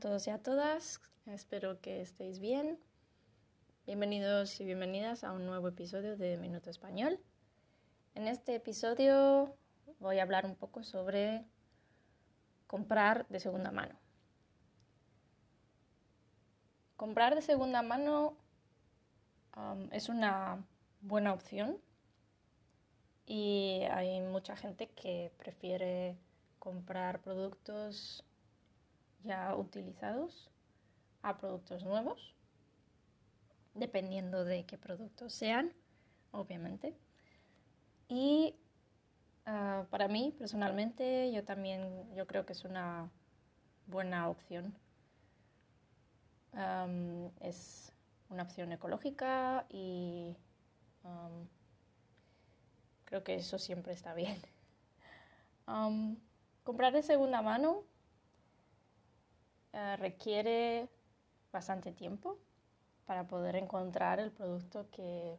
Todos y a todas, espero que estéis bien. Bienvenidos y bienvenidas a un nuevo episodio de Minuto Español. En este episodio voy a hablar un poco sobre comprar de segunda mano. Comprar de segunda mano um, es una buena opción y hay mucha gente que prefiere comprar productos ya utilizados a productos nuevos, dependiendo de qué productos sean, obviamente. Y uh, para mí, personalmente, yo también yo creo que es una buena opción. Es una opción ecológica y creo que eso siempre está bien. Comprar de segunda mano uh, requiere bastante tiempo para poder encontrar el producto que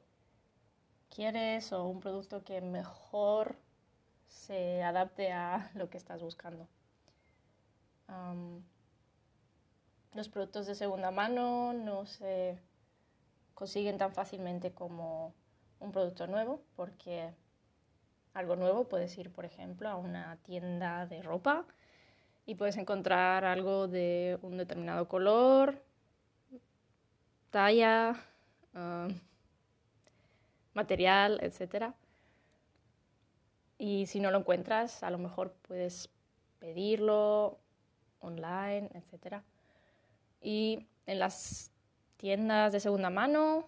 quieres o un producto que mejor se adapte a lo que estás buscando. Los productos de segunda mano no se consiguen tan fácilmente como un producto nuevo, porque algo nuevo puedes ir, por ejemplo, a una tienda de ropa y puedes encontrar algo de un determinado color, talla, uh, material, etc. Y si no lo encuentras, a lo mejor puedes pedirlo online, etc. Y en las tiendas de segunda mano,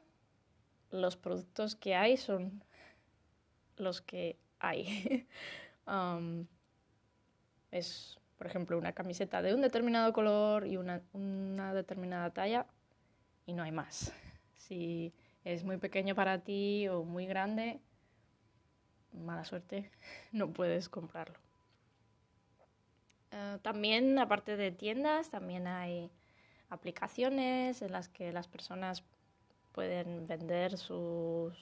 los productos que hay son los que hay. es, por ejemplo, una camiseta de un determinado color y una, una determinada talla y no hay más. Si es muy pequeño para ti o muy grande, mala suerte, no puedes comprarlo. Uh, también, aparte de tiendas, también hay aplicaciones en las que las personas pueden vender sus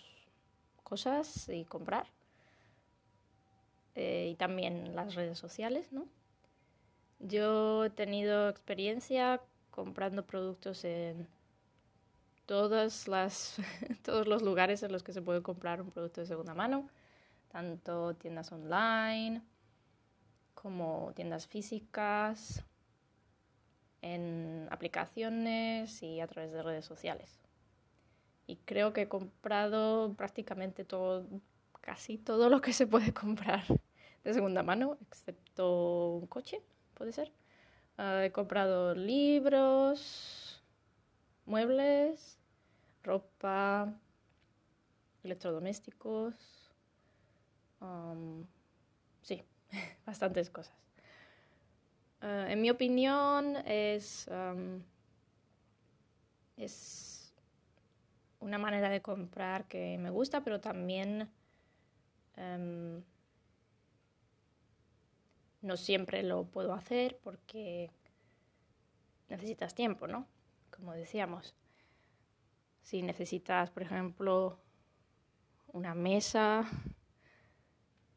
cosas y comprar. Eh, y también las redes sociales, ¿no? Yo he tenido experiencia comprando productos en todas las, todos los lugares en los que se puede comprar un producto de segunda mano, tanto tiendas online como tiendas físicas, en aplicaciones y a través de redes sociales. Y creo que he comprado prácticamente todo, casi todo lo que se puede comprar de segunda mano, excepto un coche, puede ser. Uh, he comprado libros, muebles, ropa, electrodomésticos, sí, bastantes cosas. Uh, en mi opinión es, es una manera de comprar que me gusta, pero también um, no siempre lo puedo hacer porque necesitas tiempo, ¿no? Como decíamos. Si necesitas, por ejemplo, una mesa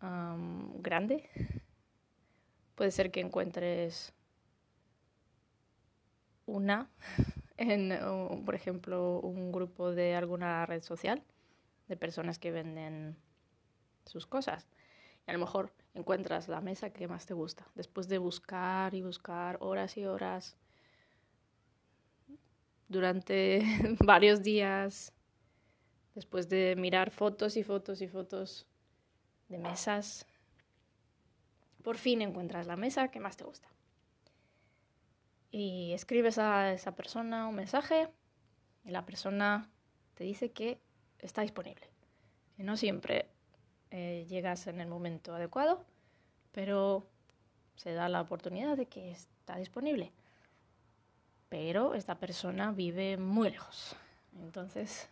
grande, puede ser que encuentres una en, por ejemplo, un grupo de alguna red social de personas que venden sus cosas. Y a lo mejor encuentras la mesa que más te gusta. Después de buscar y buscar horas y horas durante varios días, después de mirar fotos y fotos y fotos de mesas, por fin encuentras la mesa que más te gusta. Y escribes a esa persona un mensaje y la persona te dice que está disponible. Y no siempre eh, llegas en el momento adecuado, pero se da la oportunidad de que está disponible. Pero esta persona vive muy lejos. Entonces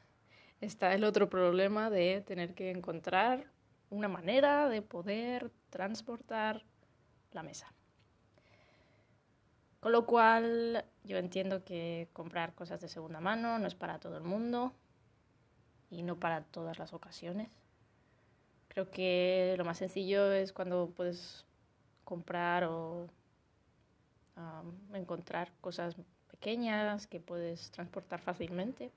está el otro problema de tener que encontrar una manera de poder transportar la mesa. Con lo cual yo entiendo que comprar cosas de segunda mano no es para todo el mundo y no para todas las ocasiones. Creo que lo más sencillo es cuando puedes comprar o encontrar cosas pequeñas que puedes transportar fácilmente.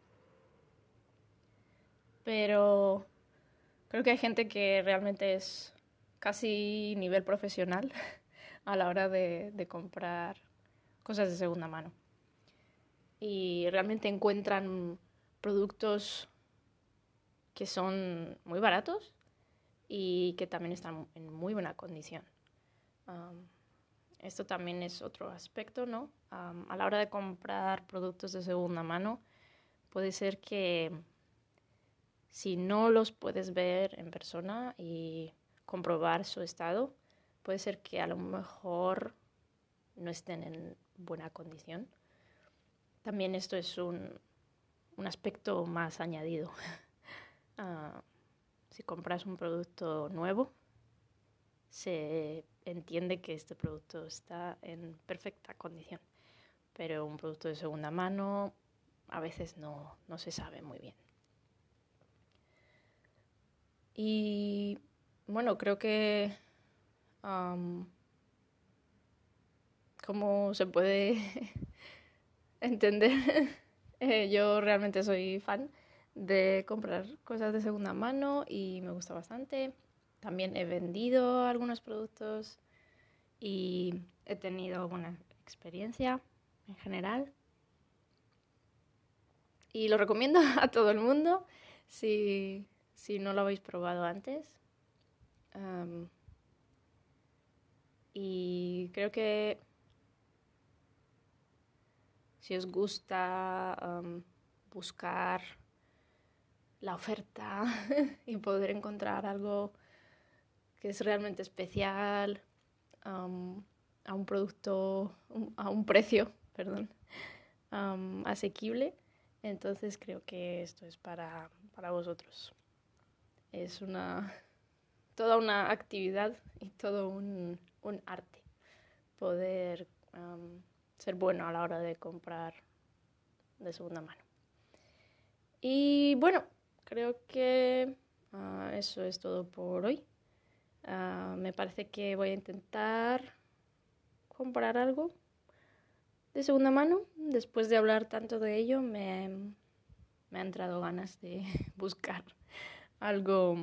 Pero creo que hay gente que realmente es casi nivel profesional a la hora de, de comprar cosas de segunda mano. Y realmente encuentran productos que son muy baratos y que también están en muy buena condición. esto también es otro aspecto, ¿no? a la hora de comprar productos de segunda mano, puede ser que si no los puedes ver en persona y comprobar su estado, puede ser que a lo mejor no estén en buena condición. También esto es un, un aspecto más añadido. Ah, si compras un producto nuevo, se entiende que este producto está en perfecta condición, pero un producto de segunda mano a veces no, no se sabe muy bien. Y bueno, creo que ¿Cómo se puede entender? Eh, yo realmente soy fan de comprar cosas de segunda mano y me gusta bastante. También he vendido algunos productos y he tenido buena experiencia en general. Y lo recomiendo a todo el mundo si, si no lo habéis probado antes. y creo que si os gusta buscar la oferta y poder encontrar algo que es realmente especial a un producto, a un precio, perdón, asequible, entonces creo que esto es para, para vosotros. Es una toda una actividad y todo un, un arte poder ser bueno a la hora de comprar de segunda mano. Y bueno, creo que ah, eso es todo por hoy. Ah, me parece que voy a intentar comprar algo de segunda mano. Después de hablar tanto de ello, me, me han entrado ganas de buscar algo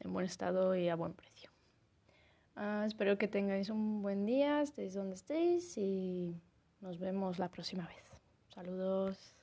en buen estado y a buen precio. Ah, espero que tengáis un buen día, estéis donde estéis y nos vemos la próxima vez. Saludos.